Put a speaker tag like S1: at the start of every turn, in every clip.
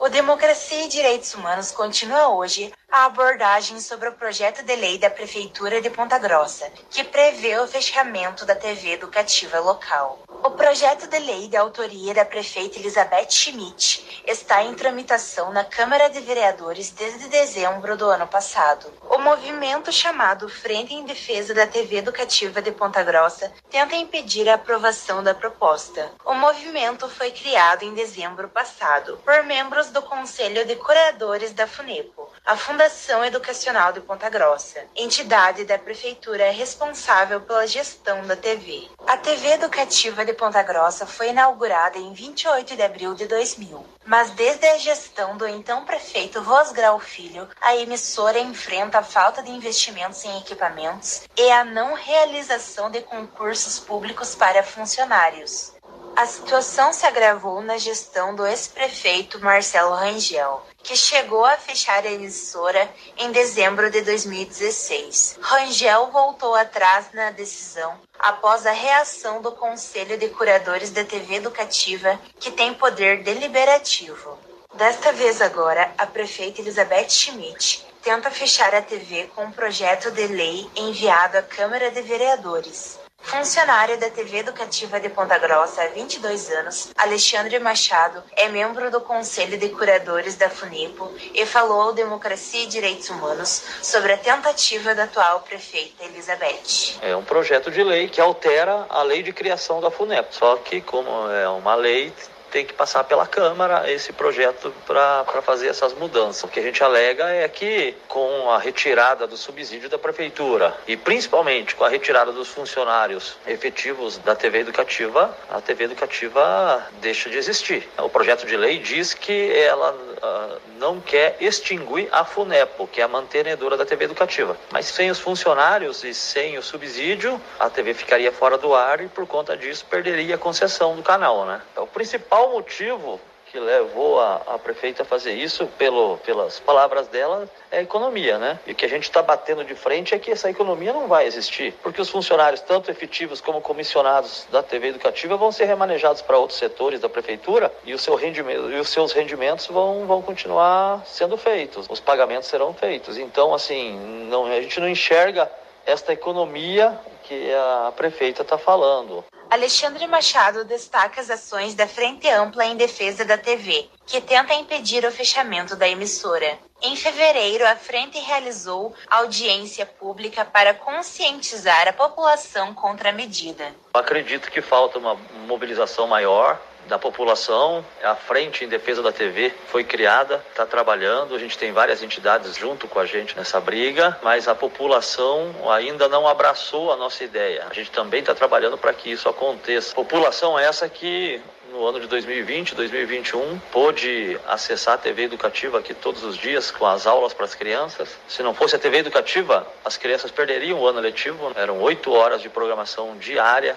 S1: O Democracia e Direitos Humanos continua hoje a abordagem sobre o projeto de lei da Prefeitura de Ponta Grossa, que prevê o fechamento da TV educativa local. O projeto de lei de autoria da prefeita Elizabeth Schmidt está em tramitação na Câmara de Vereadores desde dezembro do ano passado. O movimento chamado Frente em Defesa da TV Educativa de Ponta Grossa tenta impedir a aprovação da proposta. O movimento foi criado em dezembro passado por membros do Conselho de Curadores da FUNEPO, a Fundação Educacional de Ponta Grossa, entidade da prefeitura responsável pela gestão da TV. A TV Educativa de Ponta Grossa foi inaugurada em 28 de abril de 2000, mas desde a gestão do então prefeito Rosgrau Filho, a emissora enfrenta a falta de investimentos em equipamentos e a não realização de concursos públicos para funcionários. A situação se agravou na gestão do ex-prefeito Marcelo Rangel, que chegou a fechar a emissora em dezembro de 2016. Rangel voltou atrás na decisão após a reação do Conselho de Curadores da TV Educativa, que tem poder deliberativo. Desta vez agora, a prefeita Elizabeth Schmidt tenta fechar a TV com um projeto de lei enviado à Câmara de Vereadores. Funcionário da TV Educativa de Ponta Grossa há 22 anos, Alexandre Machado é membro do Conselho de Curadores da FUNIPO e falou ao Democracia e Direitos Humanos sobre a tentativa da atual prefeita Elizabeth.
S2: É um projeto de lei que altera a lei de criação da FUNEP. Só que, como é uma lei, tem que passar pela Câmara esse projeto para fazer essas mudanças. O que a gente alega é que com a retirada do subsídio da Prefeitura e principalmente com a retirada dos funcionários efetivos da TV Educativa, a TV Educativa deixa de existir. O projeto de lei diz que ela uh, não quer extinguir a FUNEPO, que é a mantenedora da TV Educativa. Mas sem os funcionários e sem o subsídio, a TV ficaria fora do ar e por conta disso perderia a concessão do canal, né? É o principal principal motivo que levou a, a prefeita a fazer isso, pelo, pelas palavras dela, é a economia, né? E o que a gente está batendo de frente é que essa economia não vai existir, porque os funcionários, tanto efetivos como comissionados da TV educativa, vão ser remanejados para outros setores da prefeitura e, o seu rendimento, e os seus rendimentos vão, vão continuar sendo feitos, os pagamentos serão feitos. Então, assim, não, a gente não enxerga esta economia que a prefeita está falando.
S1: Alexandre Machado destaca as ações da Frente Ampla em Defesa da TV, que tenta impedir o fechamento da emissora. Em fevereiro, a frente realizou audiência pública para conscientizar a população contra a medida.
S2: Acredito que falta uma mobilização maior da população. A Frente em Defesa da TV foi criada, está trabalhando. A gente tem várias entidades junto com a gente nessa briga, mas a população ainda não abraçou a nossa ideia. A gente também está trabalhando para que isso aconteça. População essa que no ano de 2020, 2021, pôde acessar a TV educativa aqui todos os dias com as aulas para as crianças. Se não fosse a TV educativa, as crianças perderiam o ano letivo. Eram oito horas de programação diária,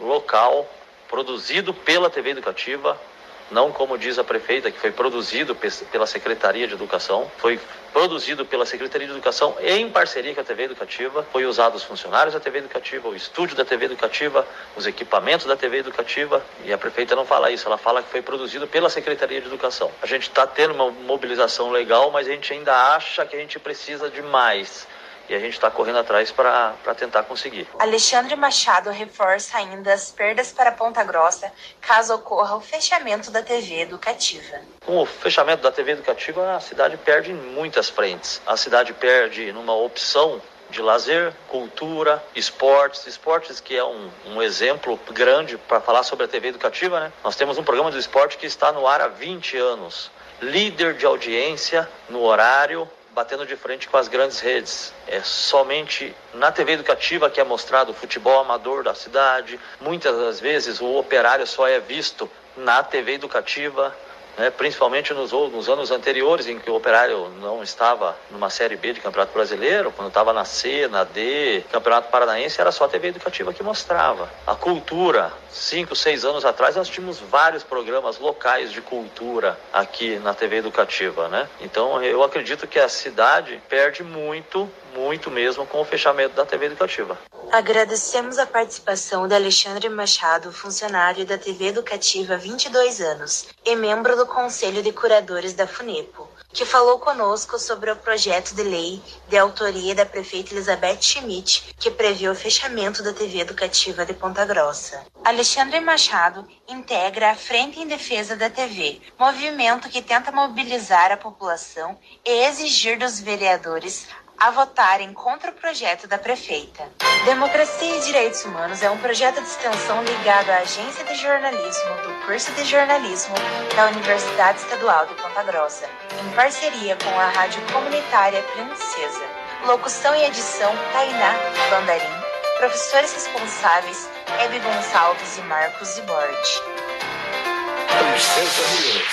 S2: local, produzido pela TV Educativa, não como diz a prefeita, que foi produzido pela Secretaria de Educação, foi produzido pela Secretaria de Educação em parceria com a TV Educativa, foi usado os funcionários da TV Educativa, o estúdio da TV Educativa, os equipamentos da TV Educativa, e a prefeita não fala isso, ela fala que foi produzido pela Secretaria de Educação. A gente está tendo uma mobilização legal, mas a gente ainda acha que a gente precisa de mais e a gente está correndo atrás para tentar conseguir.
S1: Alexandre Machado reforça ainda as perdas para Ponta Grossa caso ocorra o fechamento da TV educativa.
S2: Com o fechamento da TV educativa, a cidade perde em muitas frentes. A cidade perde numa opção de lazer, cultura, esportes, esportes que é um, um exemplo grande para falar sobre a TV educativa, né? Nós temos um programa de esporte que está no ar há 20 anos, líder de audiência no horário, batendo de frente com as grandes redes. É somente na TV educativa que é mostrado o futebol amador da cidade. Muitas das vezes o operário só é visto na TV educativa, né, principalmente nos, nos anos anteriores em que o Operário não estava numa Série B de Campeonato Brasileiro, quando estava na C, na D, Campeonato Paranaense, era só a TV Educativa que mostrava. A cultura, cinco, seis anos atrás, nós tínhamos vários programas locais de cultura aqui na TV Educativa, né? Então eu acredito que a cidade perde muito muito mesmo com o fechamento da TV Educativa.
S1: Agradecemos a participação de Alexandre Machado, funcionário da TV Educativa há 22 anos e membro do Conselho de Curadores da FUNEPO, que falou conosco sobre o projeto de lei de autoria da prefeita Elizabeth Schmidt, que prevê o fechamento da TV Educativa de Ponta Grossa. Alexandre Machado integra a Frente em Defesa da TV, movimento que tenta mobilizar a população e exigir dos vereadores a votarem contra o projeto da prefeita. Democracia e Direitos Humanos é um projeto de extensão ligado à Agência de Jornalismo do curso de jornalismo da Universidade Estadual de Ponta Grossa, em parceria com a Rádio Comunitária Princesa. Locução e edição Tainá Bandarim. Professores responsáveis Hebe Gonçalves e Marcos Zibord.
S3: Princesa News.